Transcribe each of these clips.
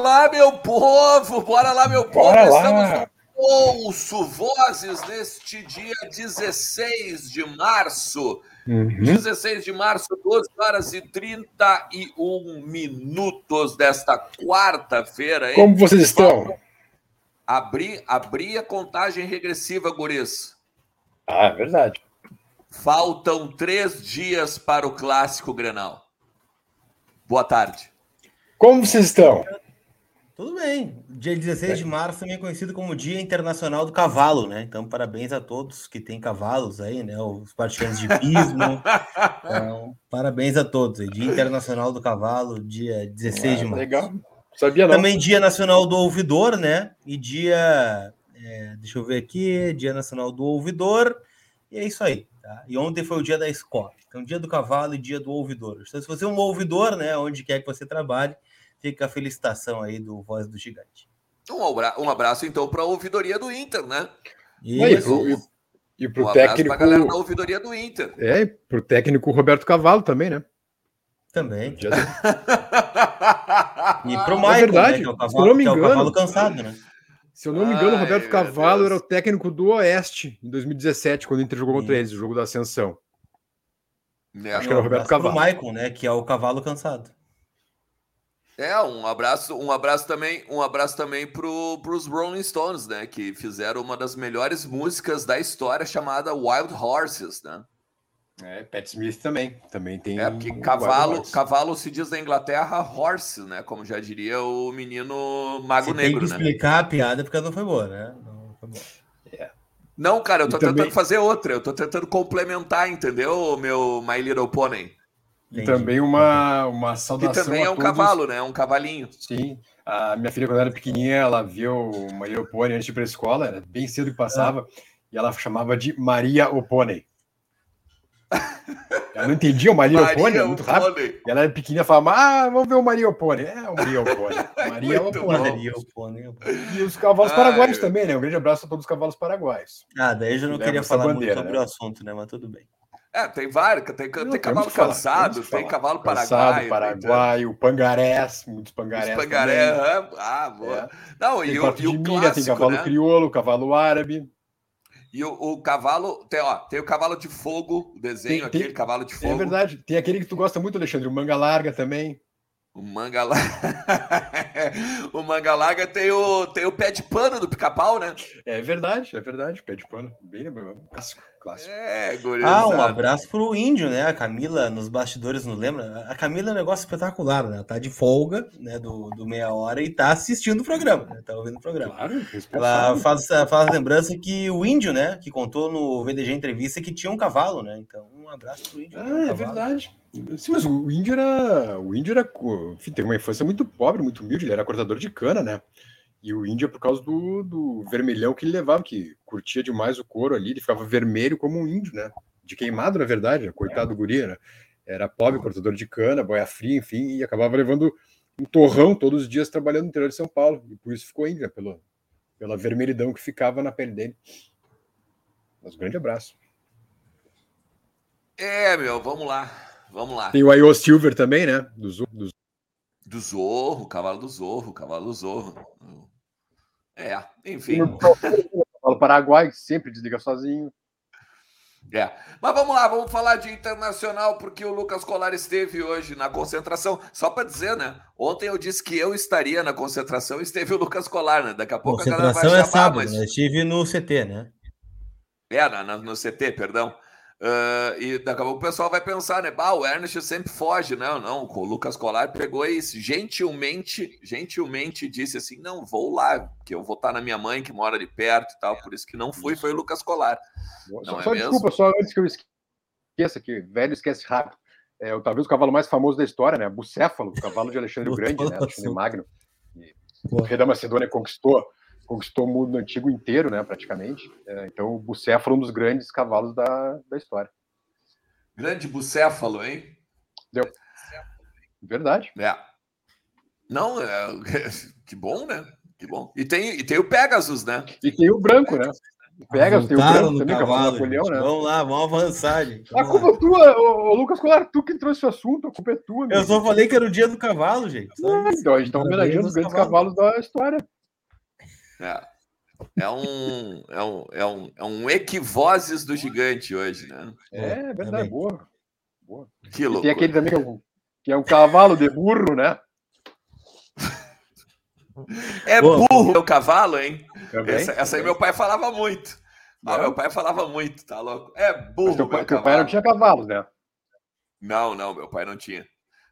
Lá, meu povo! Bora lá, meu povo! Bora Estamos lá. no Ouço Vozes neste dia 16 de março. Uhum. 16 de março, 12 horas e 31 minutos desta quarta-feira. Como vocês estão? Abri, abri a contagem regressiva, guris. Ah, é verdade. Faltam três dias para o clássico Grenal. Boa tarde. Como vocês estão? Tudo bem. Dia 16 de março também é conhecido como Dia Internacional do Cavalo, né? Então, parabéns a todos que têm cavalos aí, né? Os praticantes de pismo. Então, parabéns a todos. Dia Internacional do Cavalo, dia 16 de Ah, março. Legal. Sabia não. Também Dia Nacional do Ouvidor, né? E dia. é, deixa eu ver aqui, Dia Nacional do Ouvidor. E é isso aí, tá? E ontem foi o dia da escola. Então, dia do cavalo e dia do ouvidor. Então, se você é um ouvidor, né? Onde quer que você trabalhe, fica a felicitação aí do Voz do Gigante. Um abra- um abraço, então, para a ouvidoria do Inter, né? E isso. e, e Um pro abraço técnico. para a galera da ouvidoria do Inter. É, e pro técnico Roberto Cavalo também, né? também. E pro É Michael, verdade, né, que é o se eu não cavalo, me é o engano. cavalo cansado, né? Se eu não me engano, o Ai, Roberto Cavalo Deus. era o técnico do Oeste em 2017, quando o Inter jogou contra eles, o jogo da Ascensão. É, Acho que era o Roberto pro Cavalo. Michael, né? Que é o cavalo cansado. É, um abraço, um abraço também, um abraço também pro, pros Rolling Stones, né? Que fizeram uma das melhores músicas da história chamada Wild Horses, né? É, Pat Smith também. Também tem. É, porque um cavalo, cavalo se diz na Inglaterra horse, né? Como já diria o menino Mago Você tem Negro, que né? explicar a piada porque ela não foi boa, né? Não foi boa. Não, cara, eu E tô também- tentando fazer outra, eu tô tentando complementar, entendeu, meu My Little Pony? E Entendi. também uma, uma Que saudação. também é a um todos. cavalo, né? Um cavalinho. Sim. A minha filha, quando era pequenininha, ela viu o Maria Opone antes de ir para a escola, era bem cedo que passava, e ela chamava de Maria Opone. Ela não entendia o Maria Opone, é muito rápido. E ela era pequenininha e falava, ah, vamos ver o Maria Opone. É, o Maria Opone. Maria Opone. Maria. E os cavalos Ai, paraguaios meu. também, né? Um grande abraço a todos os cavalos paraguaios. Ah, daí eu já não queria falar bandeira, muito sobre né? o assunto, né? Mas tudo bem. É, tem vários, tem, tem Não, cavalo que falar, cansado, tem cavalo Cansado, paraguaio. paraguaio, pangarés, muitos tem pangarés. Os pangaré, também. é, ah, boa. É. Não, Tem e o, e de o milha, clássico, tem cavalo né? crioulo, cavalo árabe. E o, o cavalo, tem, ó, tem o cavalo de fogo, o desenho, Tem- tem- aquele cavalo de fogo. É verdade. Tem aquele que tu gosta muito, Alexandre, o manga larga também. O manga larga. o manga larga tem o, tem o pé de pano do pica-pau, né? É verdade, é verdade. Pé de pano. Bem lembrado. Clássico. É, Ah, gurizada. um abraço pro índio, né? A Camila nos bastidores, não lembra? A Camila é um negócio espetacular, né? Ela tá de folga, né? Do, do meia hora e tá assistindo o programa, né? Tá ouvindo o programa. Claro, Ela faz, faz lembrança que o índio, né? Que contou no VDG Entrevista que tinha um cavalo, né? Então, um abraço pro índio. né? Um Ah, é verdade. Sim, mas o índio era. O índio era. Enfim, teve uma infância muito pobre, muito humilde. Ele era cortador de cana, né? E o índio é por causa do, do vermelhão que ele levava, que curtia demais o couro ali, ele ficava vermelho como um índio, né? De queimado, na verdade, né? coitado do guri, né? Era pobre, cortador de cana, boia fria, enfim, e acabava levando um torrão todos os dias trabalhando no interior de São Paulo. E por isso ficou índio, né? Pelo, pela vermelhidão que ficava na pele dele. Mas um grande abraço. É, meu, vamos lá. Vamos lá. Tem o Io Silver também, né? Do, do Do Zorro, cavalo do Zorro, cavalo do Zorro. É, enfim. Fala Paraguai, sempre desliga sozinho. É. Mas vamos lá, vamos falar de internacional, porque o Lucas Colar esteve hoje na concentração. Só para dizer, né? Ontem eu disse que eu estaria na concentração e esteve o Lucas Colar, né? Daqui a pouco a galera vai Concentração é chamar, sábado, mas. né? Eu estive no CT, né? É, na, na- no CT, perdão. Ah, e daqui a pouco o pessoal vai pensar, né? Bah, o Ernest sempre foge. Não, não. O Lucas Colar pegou isso. Gentilmente, gentilmente disse assim: não, vou lá, que eu vou estar na minha mãe, que mora ali perto e tal. Por isso que não fui, foi o Lucas Colar. Só, Não é só desculpa, só antes que eu esqueça, que velho esquece rápido. É, o- talvez o cavalo mais famoso da história, né? Bucéfalo, o cavalo de Alexandre o Grande, né? Alexandre Magno. E Pô. o rei da Macedônia conquistou, conquistou o mundo antigo inteiro, né? Praticamente. É, então, o Bucéfalo é um dos grandes cavalos da, da história. Grande bucéfalo, hein? Verdade. É. Não, é... que bom, né? Que bom. E tem, e tem o Pegasus, né? E tem o branco, né? Pega, tem o branco também, cavalo, Napoleão, né? Vamos lá, vamos avançar, gente. Vamos a culpa é tua, ô, ô, Lucas Colar, tu que trouxe o assunto, a culpa é tua. Eu só falei que era o dia do cavalo, gente. Não, então, a gente tá homenageando os grandes cavalos. cavalos da história. É. É um, é um, é um, é um equivoses do gigante hoje, né? É, é verdade, boa. boa. Que louco. Tem aquele também que é, um, que é um cavalo de burro, né? É boa, burro meu cavalo, hein? Essa, essa, aí meu pai falava muito. Ah, meu pai falava muito, tá louco? É burro. Mas teu, pai, teu pai não tinha cavalo, né? Não, não, meu pai não tinha.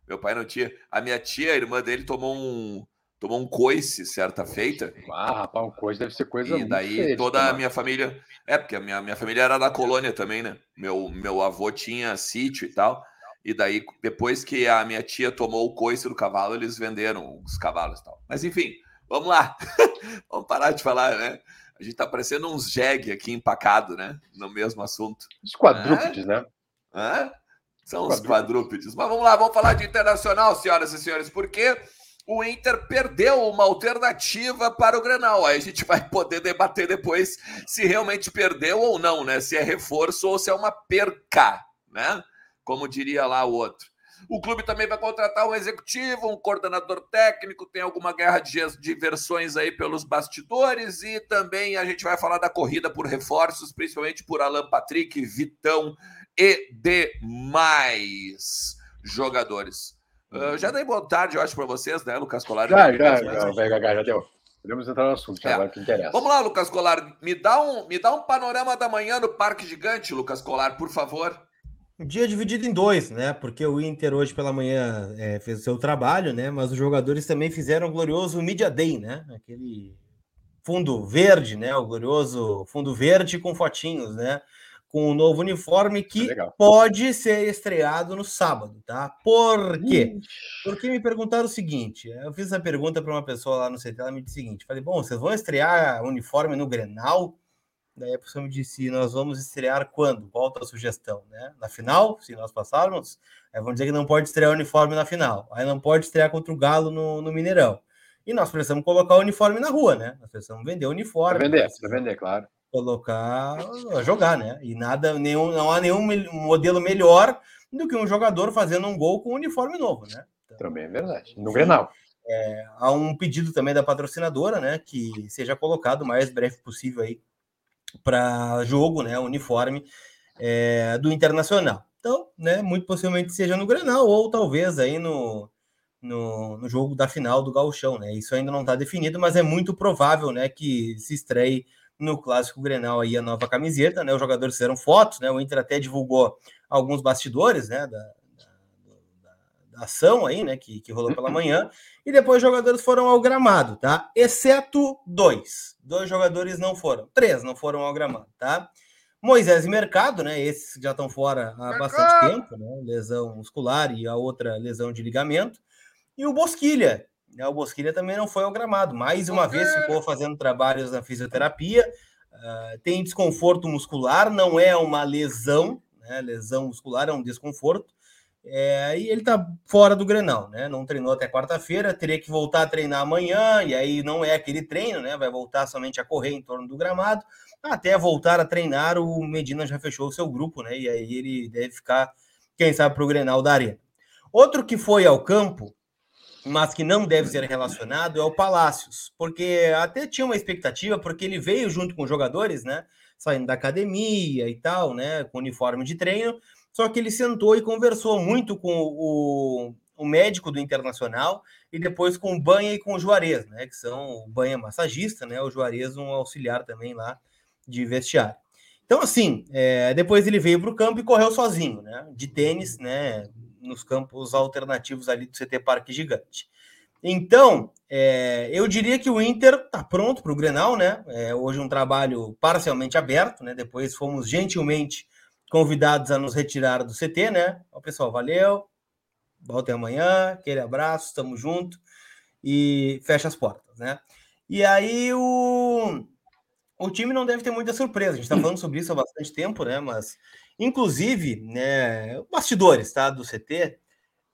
Meu pai não tinha. A minha tia, a irmã dele, tomou um, tomou um coice certa feita. Ah, rapaz, um coice deve ser coisa E daí toda a minha família. É, porque a minha, minha família era da colônia também, né? Meu, meu avô tinha sítio e tal. E daí, depois que a minha tia tomou o coice do cavalo, eles venderam os cavalos e tal. Mas enfim, vamos lá. vamos parar de falar, né? A gente tá parecendo uns jegue aqui empacado, né? No mesmo assunto. Os quadrúpedes, né? Hã? São os quadrúpedes. Mas vamos lá, vamos falar de internacional, senhoras e senhores, porque o Inter perdeu uma alternativa para o Grenal. Aí a gente vai poder debater depois se realmente perdeu ou não, né? Se é reforço ou se é uma perca, né? Como diria lá o outro. O clube também vai contratar um executivo, um coordenador técnico, tem alguma guerra de, de versões aí pelos bastidores e também a gente vai falar da corrida por reforços, principalmente por Alan Patrick, Vitão e demais jogadores. Uh, já dei boa tarde, eu acho, para vocês, né, Lucas Colar? Já, já, já, já, já deu. Podemos entrar no assunto, já, é. agora que interessa. Vamos lá, Lucas Colar. Me dá, um, me dá um panorama da manhã no Parque Gigante, Lucas Colar, por favor. Um dia dividido em dois, né? Porque o Inter hoje pela manhã é, fez o seu trabalho, né? Mas os jogadores também fizeram o glorioso Media Day, né? Aquele fundo verde, né? O glorioso fundo verde com fotinhos, né? Com um novo uniforme que Legal. pode ser estreado no sábado, tá? Por quê? Porque me perguntaram o seguinte: eu fiz essa pergunta para uma pessoa lá no CT, ela me disse o seguinte: falei, bom, vocês vão estrear o uniforme no Grenal? Daí a pessoa me disse: nós vamos estrear quando? Volta a sugestão, né? Na final, se nós passarmos, aí vão dizer que não pode estrear o uniforme na final, aí não pode estrear contra o Galo no, no Mineirão. E nós precisamos colocar o uniforme na rua, né? Nós precisamos vender o uniforme. Para vender, para vender, claro colocar a jogar, né? E nada, nenhum, não há nenhum modelo melhor do que um jogador fazendo um gol com um uniforme novo, né? Então, também é verdade. No Grenal. É, há um pedido também da patrocinadora, né? Que seja colocado o mais breve possível aí para jogo, né? Uniforme é, do Internacional. Então, né? Muito possivelmente seja no Grenal ou talvez aí no, no, no jogo da final do Gauchão, né? Isso ainda não está definido, mas é muito provável, né? Que se estreie no clássico Grenal aí a nova camiseta, né? Os jogadores fizeram fotos, né? O Inter até divulgou alguns bastidores, né? Da, da, da ação aí, né? Que, que rolou pela manhã. E depois os jogadores foram ao gramado, tá? Exceto dois. Dois jogadores não foram. Três não foram ao gramado, tá? Moisés e Mercado, né? Esses já estão fora há bastante tempo, né? Lesão muscular e a outra lesão de ligamento. E o Bosquilha, o Bosquilha também não foi ao gramado. Mais uma vez ficou fazendo trabalhos na fisioterapia. Uh, tem desconforto muscular, não é uma lesão, né? Lesão muscular é um desconforto. É, e ele tá fora do Grenal, né? Não treinou até quarta-feira, teria que voltar a treinar amanhã, e aí não é aquele treino, né? Vai voltar somente a correr em torno do gramado. Até voltar a treinar, o Medina já fechou o seu grupo, né? E aí ele deve ficar, quem sabe, para o Grenal da Arena. Outro que foi ao campo mas que não deve ser relacionado é o Palácios, porque até tinha uma expectativa, porque ele veio junto com os jogadores, né? Saindo da academia e tal, né? Com uniforme de treino, só que ele sentou e conversou muito com o, o médico do Internacional e depois com o Banha e com o Juarez, né? Que são o Banha massagista, né? O Juarez um auxiliar também lá de vestiário. Então, assim, é, depois ele veio para o campo e correu sozinho, né? De tênis, né? Nos campos alternativos ali do CT Parque Gigante. Então, é, eu diria que o Inter está pronto para o Grenal, né? É, hoje um trabalho parcialmente aberto, né? Depois fomos gentilmente convidados a nos retirar do CT, né? O pessoal, valeu, voltem amanhã, aquele abraço, estamos juntos e fecha as portas, né? E aí o, o time não deve ter muita surpresa. A gente está falando sobre isso há bastante tempo, né? Mas Inclusive, né, bastidores tá, do CT,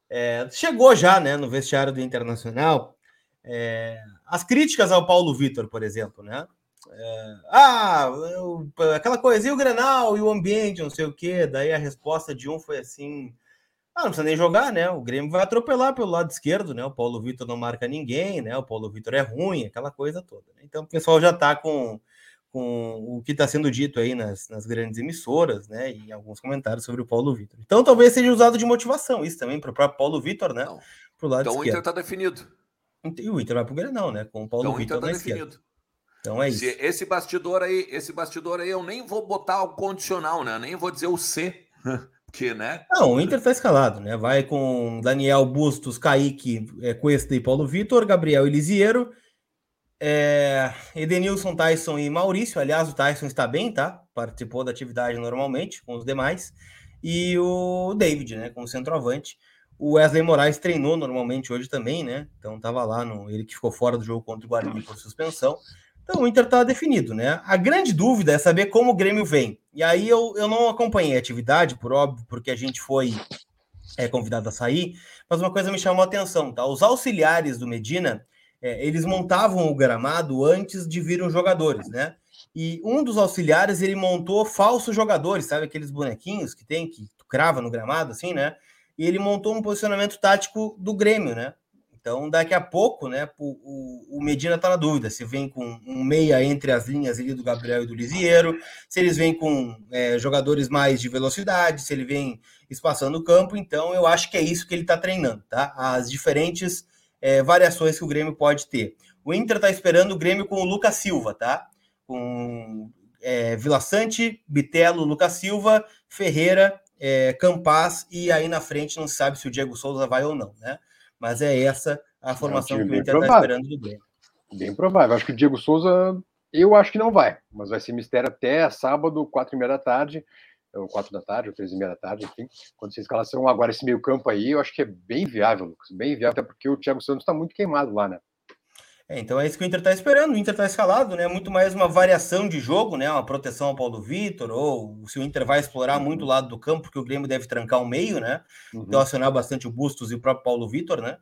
é, chegou já né, no vestiário do Internacional é, as críticas ao Paulo Vitor, por exemplo, né? É, ah, eu, aquela coisa, e o Grenal, e o ambiente, não sei o quê. Daí a resposta de um foi assim: ah, não precisa nem jogar, né? O Grêmio vai atropelar pelo lado esquerdo, né? O Paulo Vitor não marca ninguém, né? O Paulo Vitor é ruim, aquela coisa toda. Né? Então o pessoal já tá com, com o que está sendo dito aí nas, nas grandes emissoras, né? E alguns comentários sobre o Paulo Vitor. Então talvez seja usado de motivação, isso também para o próprio Paulo Vitor, né? Pro lado então esquerdo. o Inter está definido. E o Inter vai pro Grenal, né? Com o Paulo então, Vitor tá na definido. esquerda. Então é isso. Esse bastidor aí, esse bastidor aí, eu nem vou botar o condicional, né? Nem vou dizer o C. Porque, né? Não, o Inter está escalado, né? Vai com Daniel Bustos, Kaique, é, Cuesta e Paulo Vitor, Gabriel Elisiero, é, Edenilson, Tyson e Maurício. Aliás, o Tyson está bem, tá? Participou da atividade normalmente com os demais. E o David, né? Com o centroavante. O Wesley Moraes treinou normalmente hoje também, né? Então tava lá no ele que ficou fora do jogo contra o Guarani por suspensão. Então o Inter tá definido, né? A grande dúvida é saber como o Grêmio vem. E aí eu, eu não acompanhei a atividade, por óbvio, porque a gente foi é, convidado a sair, mas uma coisa me chamou a atenção, tá? Os auxiliares do Medina, é, eles montavam o gramado antes de vir os jogadores, né? E um dos auxiliares, ele montou falsos jogadores, sabe aqueles bonequinhos que tem, que crava no gramado, assim, né? e ele montou um posicionamento tático do Grêmio, né? Então, daqui a pouco, né, o, o Medina está na dúvida se vem com um meia entre as linhas ali do Gabriel e do Lisieiro, se eles vêm com é, jogadores mais de velocidade, se ele vem espaçando o campo. Então, eu acho que é isso que ele está treinando, tá? As diferentes é, variações que o Grêmio pode ter. O Inter está esperando o Grêmio com o Lucas Silva, tá? Com é, Vila Sante, Bitelo, Lucas Silva, Ferreira é, Campaz, e aí na frente não se sabe se o Diego Souza vai ou não, né? Mas é essa a formação é um que o Inter está esperando do Grêmio. Bem provável. Acho que o Diego Souza, eu acho que não vai, mas vai ser mistério até sábado, quatro e meia da tarde, ou quatro da tarde, ou três e meia da tarde, enfim, quando se escalação. Agora, esse meio campo aí, eu acho que é bem viável, Lucas, bem viável, até porque o Thiago Santos está muito queimado lá, né? É, então é isso que o Inter está esperando. O Inter está escalado, né? Muito mais uma variação de jogo, né? Uma proteção ao Paulo Vitor, ou se o Inter vai explorar uhum. muito o lado do campo, porque o Grêmio deve trancar o meio, né? Uhum. Então acionar bastante o Bustos e o próprio Paulo Vitor, né?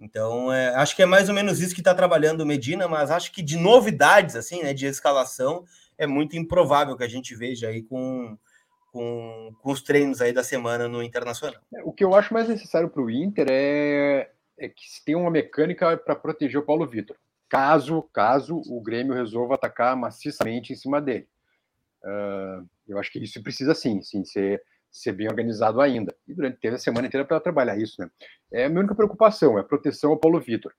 Então, é, acho que é mais ou menos isso que está trabalhando o Medina, mas acho que de novidades, assim, né, de escalação, é muito improvável que a gente veja aí com, com, com os treinos aí da semana no Internacional. É, o que eu acho mais necessário para o Inter é, é que se tem uma mecânica para proteger o Paulo Vitor caso, caso o Grêmio resolva atacar maciçamente em cima dele. Uh, eu acho que isso precisa sim, sim ser, ser bem organizado ainda. E durante teve a semana inteira para trabalhar isso, né? É a minha única preocupação, é a proteção ao Paulo Vitor.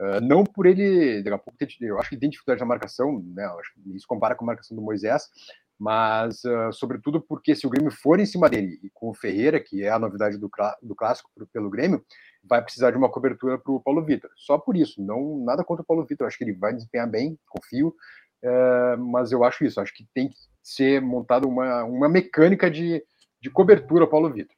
Uh, não por ele, daqui a pouco, eu acho que tem dificuldade na marcação, né? Isso compara com a marcação do Moisés, mas uh, sobretudo porque se o Grêmio for em cima dele e com o Ferreira, que é a novidade do, do clássico pelo Grêmio, vai precisar de uma cobertura para o Paulo Vitor. Só por isso, não nada contra o Paulo Vitor, acho que ele vai desempenhar bem, confio, é, mas eu acho isso, acho que tem que ser montada uma, uma mecânica de, de cobertura ao Paulo Vitor.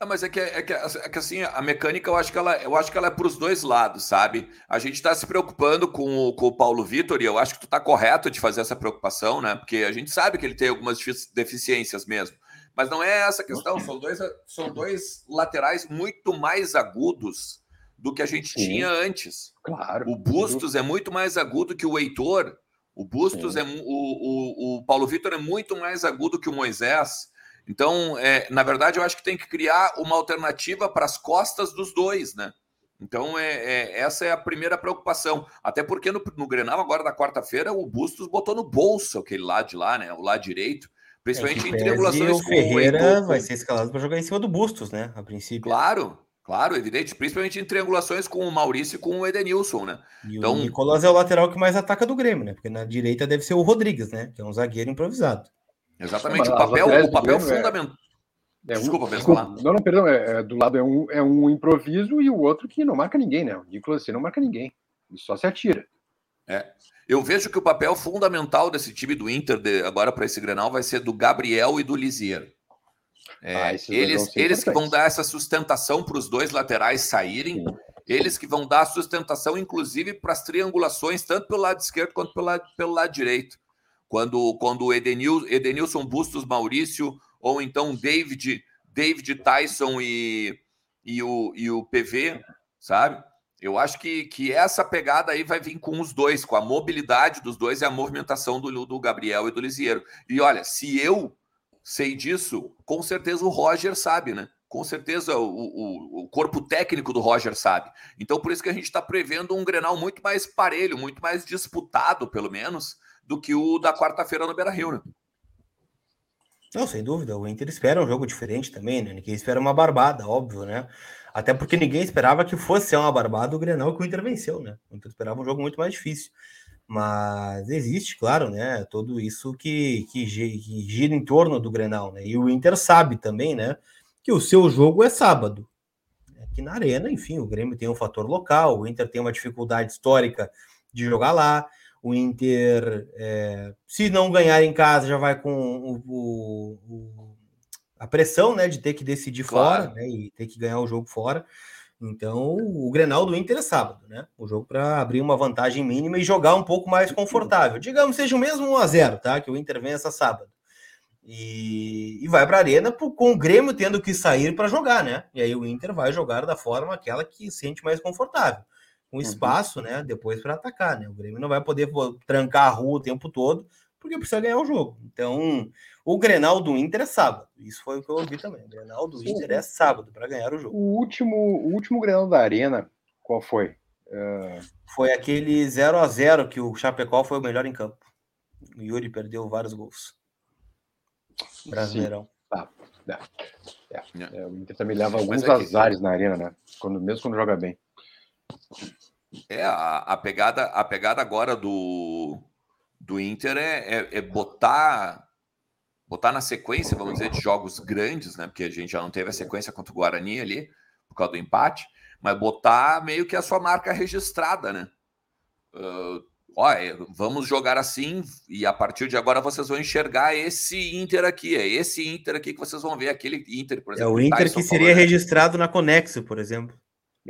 Ah, mas é que, é, que, é que assim, a mecânica eu acho que ela, eu acho que ela é para os dois lados, sabe? A gente está se preocupando com o, com o Paulo Vitor e eu acho que tu está correto de fazer essa preocupação, né? Porque a gente sabe que ele tem algumas deficiências mesmo. Mas não é essa a questão, são dois, são dois laterais muito mais agudos do que a gente Sim. tinha antes. Claro. O Bustos é muito mais agudo que o Heitor. O Bustos Sim. é o, o, o Paulo Vitor é muito mais agudo que o Moisés. Então, é, na verdade, eu acho que tem que criar uma alternativa para as costas dos dois, né? Então, é, é, essa é a primeira preocupação. Até porque no, no Grenal, agora da quarta-feira, o Bustos botou no bolso aquele lado de lá, né? O lado direito. Principalmente é em triangulações o Ferreira vai ser escalado para jogar em cima do Bustos, né? A princípio. Claro, claro, evidente. Principalmente em triangulações com o Maurício e com o Edenilson, né? E então... o Nicolas é o lateral que mais ataca do Grêmio, né? Porque na direita deve ser o Rodrigues, né? Que é um zagueiro improvisado. Exatamente. o papel, o papel fundamental. É, é um, desculpa, desculpa. Não, não, perdão. É, é, do lado é um, é um improviso e o outro que não marca ninguém, né? O Nicolas você não marca ninguém. Ele só se atira. É. Eu vejo que o papel fundamental desse time do Inter de, agora para esse Grenal vai ser do Gabriel e do Lisier. É, ah, eles eles que vão dar essa sustentação para os dois laterais saírem, Sim. eles que vão dar sustentação, inclusive, para as triangulações, tanto pelo lado esquerdo quanto pelo lado, pelo lado direito. Quando, quando o Edenil, Edenilson Bustos Maurício, ou então David, David Tyson e, e, o, e o PV, sabe? Eu acho que, que essa pegada aí vai vir com os dois, com a mobilidade dos dois e a movimentação do, do Gabriel e do Lisieiro. E olha, se eu sei disso, com certeza o Roger sabe, né? Com certeza o, o, o corpo técnico do Roger sabe. Então, por isso que a gente está prevendo um Grenal muito mais parelho, muito mais disputado, pelo menos, do que o da quarta-feira no Beira Rio, né? Não, sem dúvida. O Inter espera um jogo diferente também, né? Ninguém espera uma barbada, óbvio, né? Até porque ninguém esperava que fosse uma barbada o Grenal que o Inter venceu, né? O Inter esperava um jogo muito mais difícil. Mas existe, claro, né? Tudo isso que, que, que gira em torno do Grenal, né? E o Inter sabe também, né? Que o seu jogo é sábado. Aqui na Arena, enfim, o Grêmio tem um fator local, o Inter tem uma dificuldade histórica de jogar lá. O Inter, é, se não ganhar em casa, já vai com o, o, o, a pressão né, de ter que decidir claro. fora né, e ter que ganhar o jogo fora. Então, o Grenal do Inter é sábado, né? O jogo para abrir uma vantagem mínima e jogar um pouco mais confortável. Digamos, seja o mesmo 1 a 0 tá? Que o Inter vença sábado. E, e vai para a Arena com o Grêmio tendo que sair para jogar, né? E aí o Inter vai jogar da forma aquela que sente mais confortável um uhum. espaço, né, depois para atacar, né? O Grêmio não vai poder trancar a rua o tempo todo, porque precisa ganhar o jogo. Então, o Grenal do Inter é sábado. Isso foi o que eu ouvi também. O Grenal do Sim. Inter é sábado para ganhar o jogo. O último, o último Grenal da Arena, qual foi? Uh... Foi aquele 0 a 0 que o Chapecó foi o melhor em campo. O Yuri perdeu vários gols. Brasileirão. Tá. É. É. É. o Inter também leva alguns é azares na arena, né? Quando, mesmo quando joga bem. É, a, a, pegada, a pegada agora do, do Inter é, é, é, botar botar na sequência, vamos dizer, de jogos grandes, né? Porque a gente já não teve a sequência contra o Guarani ali, por causa do empate, mas botar meio que a sua marca registrada, né? Uh, ó, vamos jogar assim e a partir de agora vocês vão enxergar esse Inter aqui, é esse Inter aqui que vocês vão ver, aquele Inter, por exemplo. É o Inter que seria né? registrado na Conexo, por exemplo.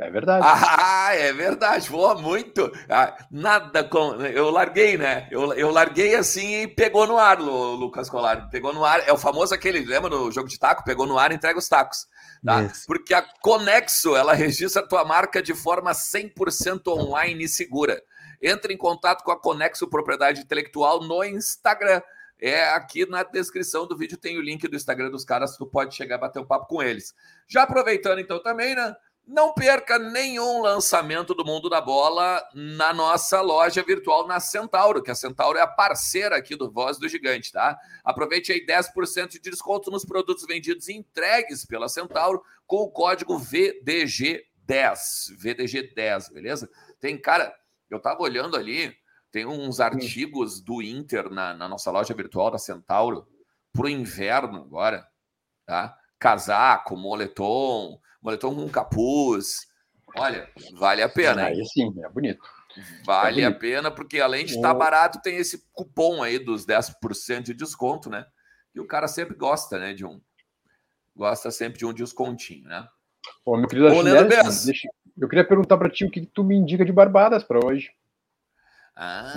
É verdade. Ah, é verdade. Boa, muito. Ah, nada com. Eu larguei, né? Eu, eu larguei assim e pegou no ar, Lucas Colar. Pegou no ar. É o famoso aquele, lembra no jogo de taco? Pegou no ar e entrega os tacos. Tá? Porque a Conexo, ela registra a tua marca de forma 100% online e segura. Entre em contato com a Conexo Propriedade Intelectual no Instagram. É aqui na descrição do vídeo tem o link do Instagram dos caras, tu pode chegar e bater um papo com eles. Já aproveitando então também, né? Não perca nenhum lançamento do mundo da bola na nossa loja virtual na Centauro, que a Centauro é a parceira aqui do Voz do Gigante, tá? Aproveite aí 10% de desconto nos produtos vendidos e entregues pela Centauro com o código VDG10. VDG10, beleza? Tem, cara, eu tava olhando ali, tem uns artigos do Inter na, na nossa loja virtual da Centauro pro inverno agora, tá? Casaco, moletom moletom com capuz. Olha, vale a pena. Aí sim, é bonito. Vale é bonito. a pena, porque além de estar tá barato, tem esse cupom aí dos 10% de desconto, né? E o cara sempre gosta, né? De um. Gosta sempre de um descontinho, né? Ô, meu querido Ô, deixa, eu queria perguntar para ti o que tu me indica de Barbadas para hoje. Ah,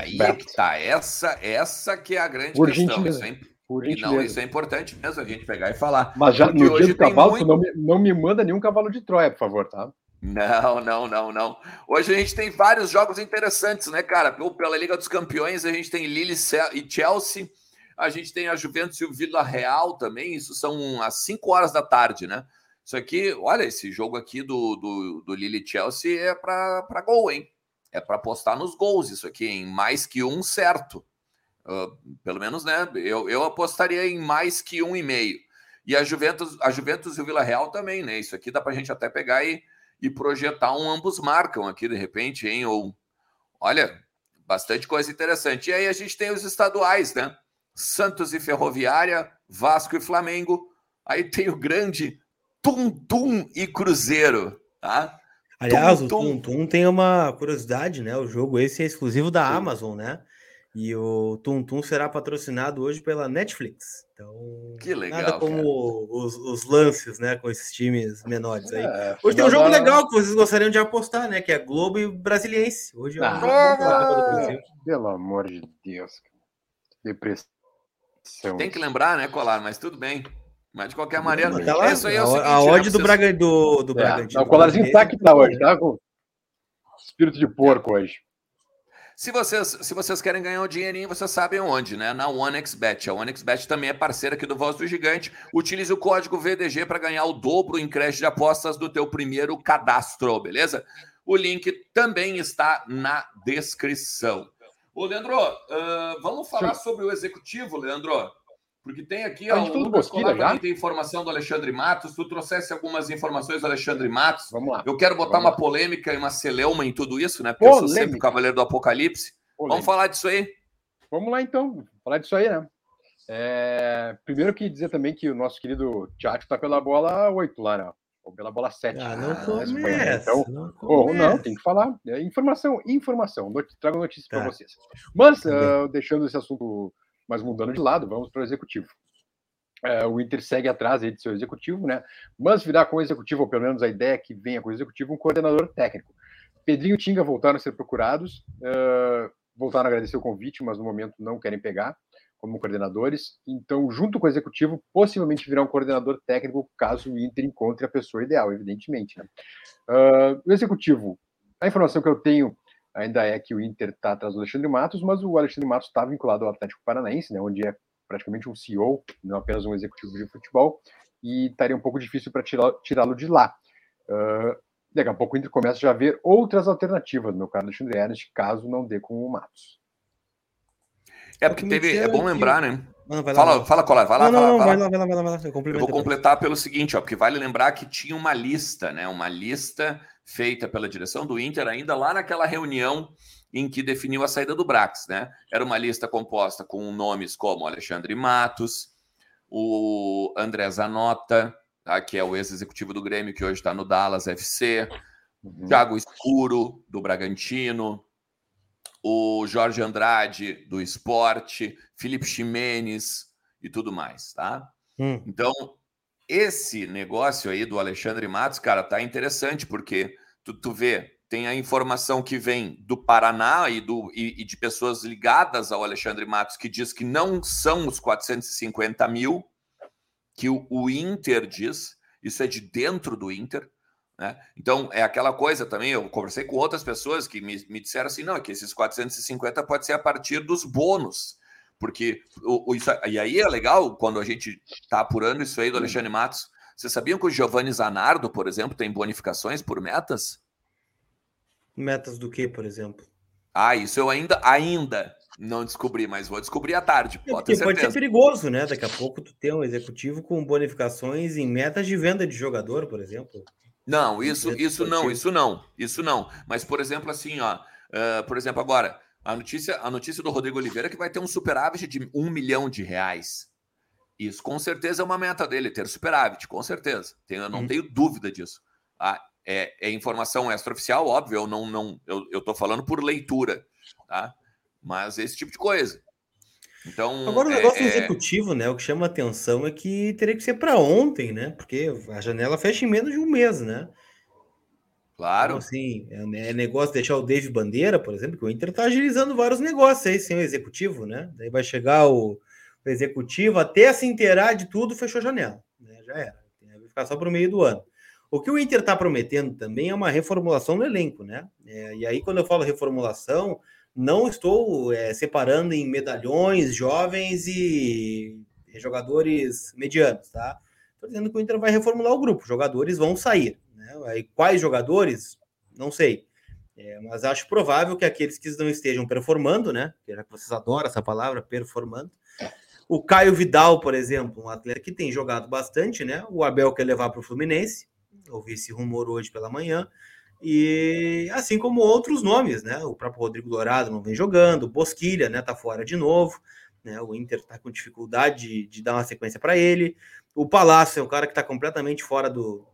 aí é que tá. Essa, essa que é a grande Por questão. Isso é, por e não, isso é importante mesmo a gente pegar e falar. Mas já no dia do cavalo, muito... não, me, não me manda nenhum cavalo de Troia, por favor, tá? Não, não, não, não. Hoje a gente tem vários jogos interessantes, né, cara? Pela Liga dos Campeões, a gente tem Lille e Chelsea, a gente tem a Juventus e o Vila Real também. Isso são às 5 horas da tarde, né? Isso aqui, olha, esse jogo aqui do, do, do Lille e Chelsea é para gol, hein? É para apostar nos gols, isso aqui, em mais que um certo. Uh, pelo menos, né? Eu, eu apostaria em mais que um e meio. E a Juventus, a Juventus e o Vila Real também, né? Isso aqui dá para a gente até pegar e, e projetar um ambos marcam aqui de repente, hein? Ou olha, bastante coisa interessante. E aí a gente tem os estaduais, né? Santos e Ferroviária, Vasco e Flamengo. Aí tem o grande Tum Tum e Cruzeiro, tá? Aliás, tum, tum. o Tum Tum tem uma curiosidade, né? O jogo esse é exclusivo da Sim. Amazon, né? E o Tum Tum será patrocinado hoje pela Netflix. Então, que legal. Nada como os, os, lances, né, com esses times menores aí. É, hoje tem um jogo legal que vocês gostariam de apostar, né, que é Globo e Brasiliense. Hoje é ah, Pelo amor de Deus. Depressão. Tem que lembrar, né, Colar, mas tudo bem. Mas de qualquer maneira, tá lá, isso aí é a, o seguinte, a né, odd do, vocês- Braga, do, do É, Bragantino. o colarzinho tá aqui tá hoje, tá? Com espírito de porco hoje. Se vocês, se vocês querem ganhar um dinheirinho, vocês sabem onde, né? Na OneXBet. A OneXBet também é parceira aqui do Voz do Gigante. Utilize o código VDG para ganhar o dobro em crédito de apostas do teu primeiro cadastro, beleza? O link também está na descrição. Ô, Leandro, ah, vamos falar sobre o executivo, Leandro? Porque tem aqui, A ó, o Lucas Colar também tem informação do Alexandre Matos. Tu trouxesse algumas informações do Alexandre Matos. Vamos lá. Eu quero botar Vamos uma polêmica e uma celeuma em tudo isso, né? Porque eu sou sempre o Polêmica. cavaleiro do apocalipse. Vamos falar disso aí? Vamos lá então, falar disso aí, né? É, Primeiro que dizer também que o nosso querido Tchatcho tá pela bola 8 lá, né? Ou pela bola 7. Ah, né? não Espanha. começa. Então, não não, tem que falar. É informação, informação. Trago notícias Tá. para vocês. Mas, ah, deixando esse assunto mais mudando de lado, vamos para o executivo. É, o Inter segue atrás aí de seu executivo, né? Mas virá com o executivo, ou pelo menos a ideia é que venha com o executivo, um coordenador técnico. Pedrinho e Tinga voltaram a ser procurados, ah, voltaram a agradecer o convite, mas no momento não querem pegar como coordenadores. Então, junto com o executivo, possivelmente virá um coordenador técnico caso o Inter encontre a pessoa ideal, evidentemente. Né? Ah, o executivo, a informação que eu tenho ainda é que o Inter está atrás do Alexandre Matos, mas o Alexandre Matos está vinculado ao Atlético Paranaense, né, onde é praticamente um CEO, não apenas um executivo de futebol, e estaria um pouco difícil para tirá-lo de lá. Ah, daqui a pouco o Inter começa já a ver outras alternativas, no meu caso, Alexandre Ernest, caso não dê com o Matos. É porque teve. É bom lembrar, né? Lá, Fala, fala, Colar, vai lá, não, não, fala, não, fala. vai lá, vai lá, vai lá, vai lá. Eu Eu vou completar pelo seguinte, ó, porque vale lembrar que tinha uma lista, né? Uma lista feita pela direção do Inter ainda lá naquela reunião em que definiu a saída do Brax, né? Era uma lista composta com nomes como Alexandre Matos, o André Zanota, tá? que é o ex-executivo do Grêmio, que hoje está no Dallas FC, Uhum. Thiago Escuro, do Bragantino, o Jorge Andrade, do Esporte, Felipe Ximenes e tudo mais, tá? Hum, Então, esse negócio aí do Alexandre Matos, cara, tá interessante, porque tu, tu vê, tem a informação que vem do Paraná e, do, e, e de pessoas ligadas ao Alexandre Matos que diz que não são os 450 mil que o, o Inter diz, isso é de dentro do Inter. Né? Então, é aquela coisa também. Eu conversei com outras pessoas que me, me disseram assim: não, é que esses 450 pode ser a partir dos bônus. Porque o, o- isso, e aí é legal quando a gente está apurando isso aí do Alexandre Matos. Vocês sabiam que o Giovanni Zanardo, por exemplo, tem bonificações por metas? Metas do que, por exemplo? Ah, isso eu ainda, ainda não descobri, mas vou descobrir à tarde, É, pode pode ser perigoso, né? Daqui a pouco tu ter um executivo com bonificações em metas de venda de jogador, por exemplo. Não, isso, isso não, isso não, isso não. Mas, por exemplo, assim, ó, ah, por exemplo, agora, a notícia, a notícia do Rodrigo Oliveira é que vai ter um superávit de um milhão de reais. Isso com certeza é uma meta dele, ter superávit, com certeza. Tenho- eu não Uhum. tenho dúvida disso. Ah, é, é informação extraoficial, óbvio, eu não, não eu, tô falando por leitura, tá? Mas esse tipo de coisa. Então, Agora, o é- negócio é- executivo, né? O que chama atenção é que teria que ser para ontem, né? Porque a janela fecha em menos de um mês, né? Claro, Então, assim, é, é negócio de deixar o Dave Bandeira, por exemplo, que o Inter tá agilizando vários negócios aí sem o executivo, né? Daí vai chegar o, o executivo até se inteirar de tudo, fechou a janela. Né? Já era. Vai ficar só para o meio do ano. O que o Inter está prometendo também é uma reformulação do elenco, né? É, e aí, quando eu falo reformulação, não estou é, separando em medalhões, jovens e, e jogadores medianos, tá? Estou dizendo que o Inter vai reformular o grupo, jogadores vão sair. Né? Aí, quais jogadores? Não sei. É, mas acho provável que aqueles que não estejam performando, né? Já que vocês adoram essa palavra, performando. O Caio Vidal, por exemplo, um atleta que tem jogado bastante, né? O Abel quer levar para o Fluminense. Ouvi esse rumor hoje pela manhã. E assim como outros nomes, né? O próprio Rodrigo Dourado não vem jogando, Bosquilha, né? Tá fora de novo. Né? O Inter está com dificuldade de, de dar uma sequência para ele. O Palácio é um cara que está completamente fora do,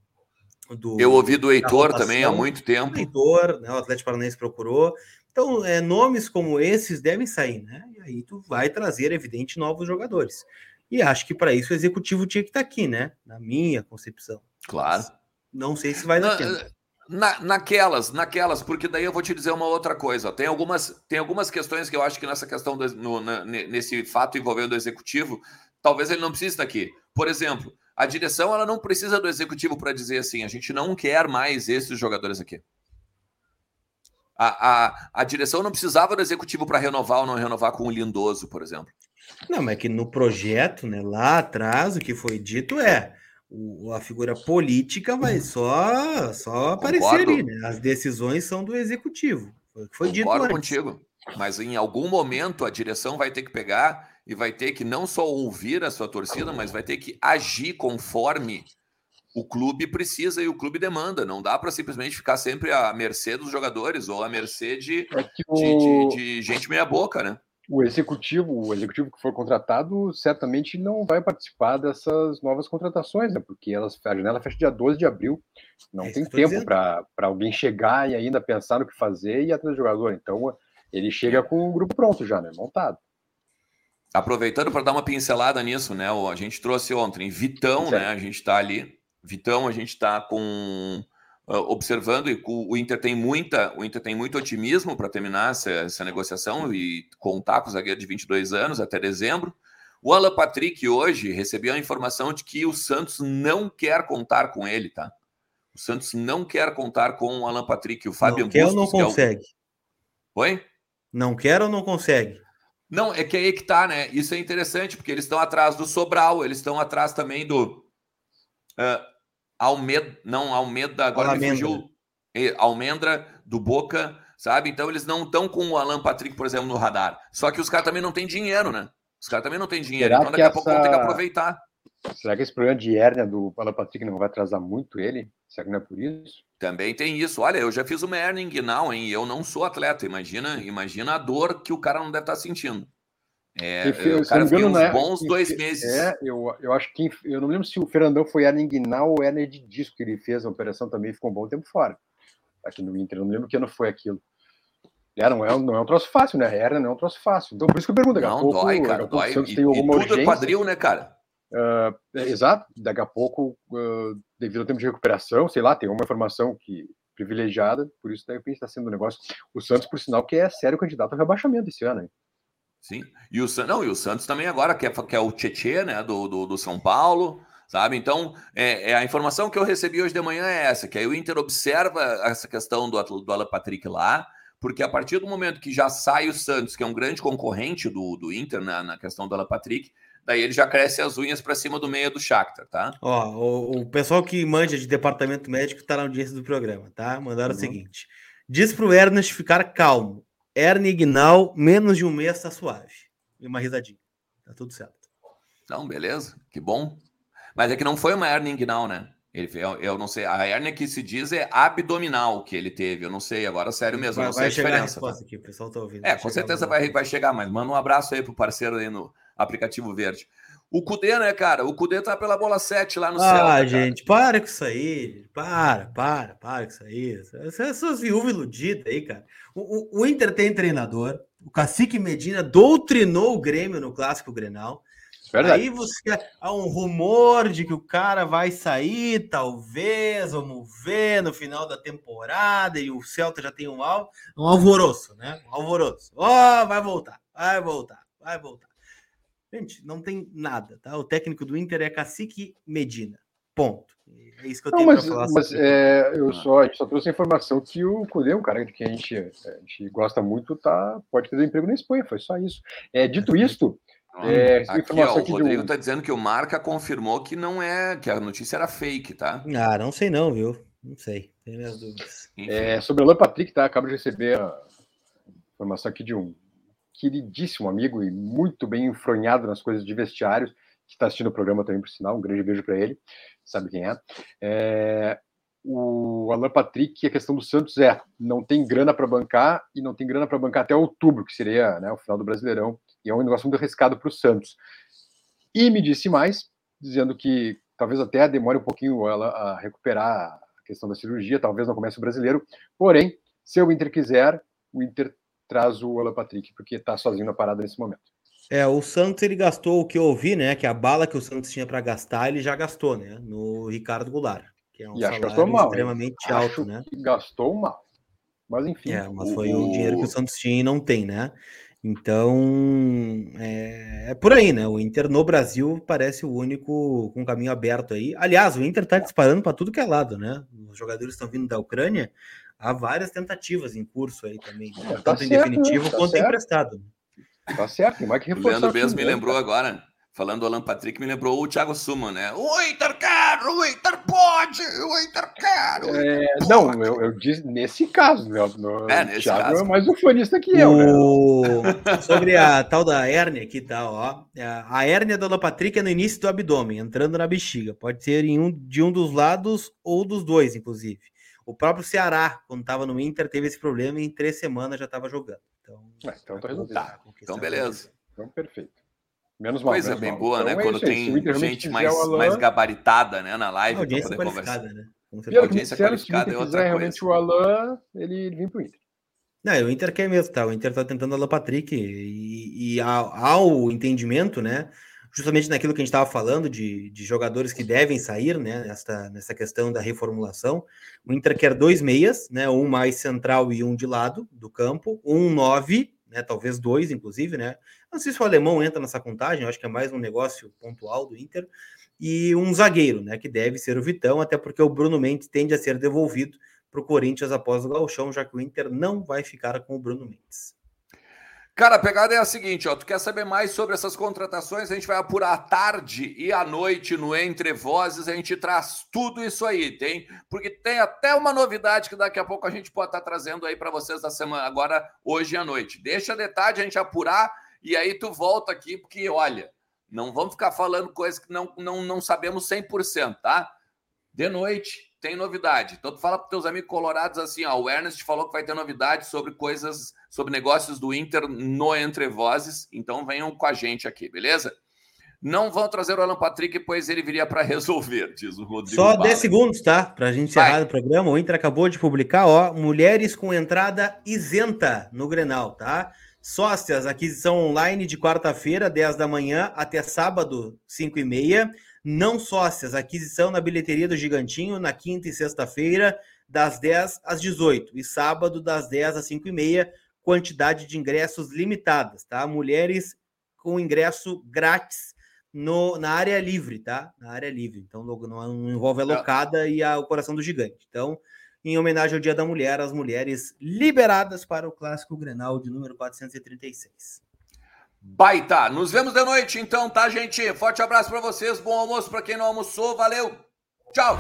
do. eu ouvi do Heitor também há muito tempo. O Heitor, né? O Atlético Paranaense procurou. Então, é, nomes como esses devem sair, né? E aí tu vai trazer, evidente, novos jogadores. E acho que para isso o executivo tinha que estar aqui, né? Na minha concepção. Claro. Não sei se vai dar tempo. Na, naquelas, naquelas, porque daí eu vou te dizer uma outra coisa. Tem algumas, tem algumas questões que eu acho que nessa questão, do, no- na- ne- nesse fato envolvendo o executivo, talvez ele não precise estar aqui. Por exemplo, a direção ela não precisa do executivo para dizer assim, a gente não quer mais esses jogadores aqui. A, a, a direção não precisava do executivo para renovar ou não renovar com o Lindoso, por exemplo. Não, mas é que no projeto, né, lá atrás, o que foi dito é o, a figura política vai só, só aparecer ali, né? As decisões são do executivo. Foi, foi dito Concordo antes. contigo. Mas em algum momento a direção vai ter que pegar e vai ter que não só ouvir a sua torcida, mas vai ter que agir conforme o clube precisa e o clube demanda. Não dá para simplesmente ficar sempre à mercê dos jogadores ou à mercê de, é o... de, de, de gente meia-boca, né? o executivo, o executivo que for contratado, certamente não vai participar dessas novas contratações, né? Porque elas, a janela fecha dia 12 de abril. Não é tem tempo para alguém chegar e ainda pensar no que fazer e atrás do jogador. Então, ele chega com o grupo pronto já, né? Montado. Aproveitando para dar uma pincelada nisso, né? A gente trouxe ontem Vitão, né? A gente está ali. Vitão, a gente está com uh, observando e o, Inter tem muita, o Inter tem muito otimismo para terminar essa, essa, negociação e contar com o zagueiro de 22 anos até dezembro. O Alan Patrick hoje recebeu a informação de que o Santos não quer contar com ele, tá? O Santos não quer contar com o Alan Patrick, o Fábio Não quer ou não consegue? É o... Oi? Não quer ou não consegue? Não, é que aí que tá, né? Isso é interessante, porque eles estão atrás do Sobral, eles estão atrás também do. Uh, Almeida, não, Almeida, agora Almendra. me fugiu. Almendra, do Boca, sabe? Então eles não estão com o Alan Patrick, por exemplo, no radar. Só que os caras também não têm dinheiro, né? Os caras também não têm dinheiro, Será então daqui a pouco vão ter que aproveitar. Será que esse problema de hérnia do Alan Patrick não vai atrasar muito ele? Será que não é por isso? Também tem isso. Olha, eu já fiz uma hernia inguinal, hein? Eu não sou atleta. Imagina, imagina a dor que o cara não deve estar sentindo. É, o cara ficou uns é, bons dois meses. É, eu, eu acho que. Eu não lembro se o Fernandão foi hernia inguinal ou hernia de disco que ele fez. A operação também ficou um bom tempo fora. Aqui no Inter. Eu não lembro que ano foi aquilo. É, não, é, não é um troço fácil, né? Hernia não é um troço fácil. Então, por isso que eu pergunto. Não, pouco, dói, cara. Dói. E, e tudo urgência. é quadril, né, cara? Uh, exato. Daqui a pouco, uh, devido ao tempo de recuperação, sei lá, tem uma informação que privilegiada, por isso de repente está sendo um negócio. O Santos, por sinal, que é sério candidato ao rebaixamento esse ano, hein? Sim. E o, não, e o Santos também agora, que é, que é o Tietê, né, do, do, do, São Paulo, sabe? Então, é, é, a informação que eu recebi hoje de manhã é essa, que aí o Inter observa essa questão do, do Alan Patrick lá, porque a partir do momento que já sai o Santos, que é um grande concorrente do, do Inter na, na questão do Alan Patrick, daí ele já cresce as unhas para cima do meio do Shakhtar, tá? Ó, o, o, pessoal que manja de departamento médico está na audiência do programa, tá? Mandaram uhum. o seguinte: diz pro Ernest ficar calmo. Hernia inguinal, menos de um mês tá suave. E uma risadinha. Tá tudo certo. Não, beleza. Que bom. Mas é que não foi uma hernia inguinal, né? Ele, eu, eu não sei. A hernia que se diz é abdominal que ele teve. Eu não sei. Agora, sério mesmo. Vai, não sei vai a chegar diferença. A resposta tá? aqui, o pessoal tá ouvindo. É, com certeza vai, vai chegar, mas manda um abraço aí pro parceiro aí no aplicativo verde. O Cudê, né, cara? O Cudê tá pela bola 7 lá no céu. Ah, gente, para com isso aí. Para, para, para com isso aí. Essas viúvas iludidas aí, cara. O, o, o, Inter tem treinador. O Cacique Medina doutrinou o Grêmio no Clássico Grenal. Verdade. Aí você há um rumor de que o cara vai sair, talvez, vamos ver no final da temporada, e o Celta já tem um, al, um alvoroço, né? Um alvoroço. Ó, oh, vai voltar, vai voltar, vai voltar. Gente, não tem nada, tá? O técnico do Inter é Cacique Medina. Ponto. É isso que eu tenho para falar. Mas é, eu só, a gente só trouxe a informação que o Cudê, um cara que a gente, a gente gosta muito, tá, pode ter emprego na Espanha. Foi só isso. É, dito é. isto. É, aqui, ó, o Rodrigo está um... dizendo que o Marca confirmou que não é, que a notícia era fake, tá? Ah, não sei não, viu? Não sei, tenho minhas dúvidas. É, sobre o Alan Patrick, tá? Acabo de receber a informação aqui de um queridíssimo amigo e muito bem enfronhado nas coisas de vestiários, que está assistindo o programa também, por sinal, um grande beijo para ele, sabe quem é. é. O Alan Patrick, a questão do Santos é, não tem grana para bancar e não tem grana para bancar até outubro, que seria né, o final do Brasileirão, e é um negócio muito arriscado para o Santos. E me disse mais, dizendo que talvez até demore um pouquinho ela a recuperar a questão da cirurgia, talvez não comece o brasileiro, porém, se o Inter quiser, o Inter traz o Alan Patrick, porque está sozinho na parada nesse momento. É, o Santos ele gastou o que eu ouvi, né? Que a bala que o Santos tinha para gastar, ele já gastou, né? No Ricardo Goulart, que é um e salário mal, extremamente hein? alto, acho né? gastou mal. Mas enfim. É, mas foi o... o dinheiro que o Santos tinha e não tem, né? Então, é, é, por aí, né? O Inter no Brasil parece o único com caminho aberto aí. Aliás, o Inter tá disparando para tudo que é lado, né? Os jogadores estão vindo da Ucrânia, há várias tentativas em curso aí também, né? Tá tanto em certo, definitivo né? Tá quanto certo. emprestado. Tá certo, mais que O reforçar. Leandro Bez time, me né, lembrou cara? agora, falando do Alan Patrick, me lembrou o Thiago Suman, né? O Inter quer, o Inter pode, o Inter quer. o Inter É, não, eu, eu disse nesse caso, né? No, É, o nesse Thiago caso. é mais ufanista que eu, né? O- Sobre a tal da hérnia aqui, tá, ó. A hérnia do Alan Patrick é no início do abdômen, entrando na bexiga. Pode ser em um, de um dos lados ou dos dois, inclusive. O próprio Ceará, quando estava no Inter, teve esse problema e em três semanas já estava jogando. Então, É, então tá resolvido. Tá, então beleza. Então, perfeito. Menos mal. Coisa menos bem mal. boa, Então né? é Quando o tem gente mais, o Alan- mais gabaritada né, na A live para audiência poder conversar. né? Pelo audiência disseram, se o qualificada é outra realmente o Alan, ele, ele vem pro Inter. Não, o Inter quer mesmo, tá? O Inter tá tentando Alan Patrick e, e ao, ao entendimento, né? Justamente naquilo que a gente estava falando de, de jogadores que devem sair, né? Nessa, nessa questão da reformulação. O Inter quer dois meias, né? Um mais central e um de lado do campo, um nove, né? Talvez dois, inclusive, né? Não sei se o alemão entra nessa contagem, acho que é mais um negócio pontual do Inter. E um zagueiro, né? Que deve ser o Vitão, até porque o Bruno Mendes tende a ser devolvido para o Corinthians após o Gauchão, já que o Inter não vai ficar com o Bruno Mendes. Cara, a pegada é a seguinte, ó. Tu quer saber mais sobre essas contratações? A gente vai apurar à tarde e à noite no Entre Vozes. A gente traz tudo isso aí, tem? Porque tem até uma novidade que daqui a pouco a gente pode estar trazendo aí para vocês da semana, agora, hoje à noite. Deixa de tarde a gente apurar e aí tu volta aqui, porque olha, não vamos ficar falando coisas que não, não, não sabemos 100%, tá? De noite tem novidade. Então tu fala para teus amigos colorados assim, ó, o Ernest falou que vai ter novidade sobre coisas, sobre negócios do Inter no Entre Vozes, então venham com a gente aqui, beleza? Não vão trazer o Alan Patrick, pois ele viria para resolver, diz o Rodrigo. Só Bala. 10 segundos, tá? Pra gente encerrar o programa. O Inter acabou de publicar, ó, mulheres com entrada isenta no Grenal, tá? Sócias, aquisição online de quarta-feira, 10 da manhã, até sábado, 5 e meia. Não sócias, aquisição na bilheteria do Gigantinho, na quinta e sexta-feira, das 10 às 18. E sábado, das 10 às 5 e meia, quantidade de ingressos limitadas, tá? Mulheres com ingresso grátis no, na área livre, tá? Na área livre. Então não, não envolve a Tá. locada e a, o coração do gigante. Então, em homenagem ao Dia da Mulher, as mulheres liberadas para o clássico Grenal de número 436. Baita. Nos vemos de noite, então, tá, gente? Forte abraço para vocês, bom almoço para quem não almoçou, valeu. Tchau.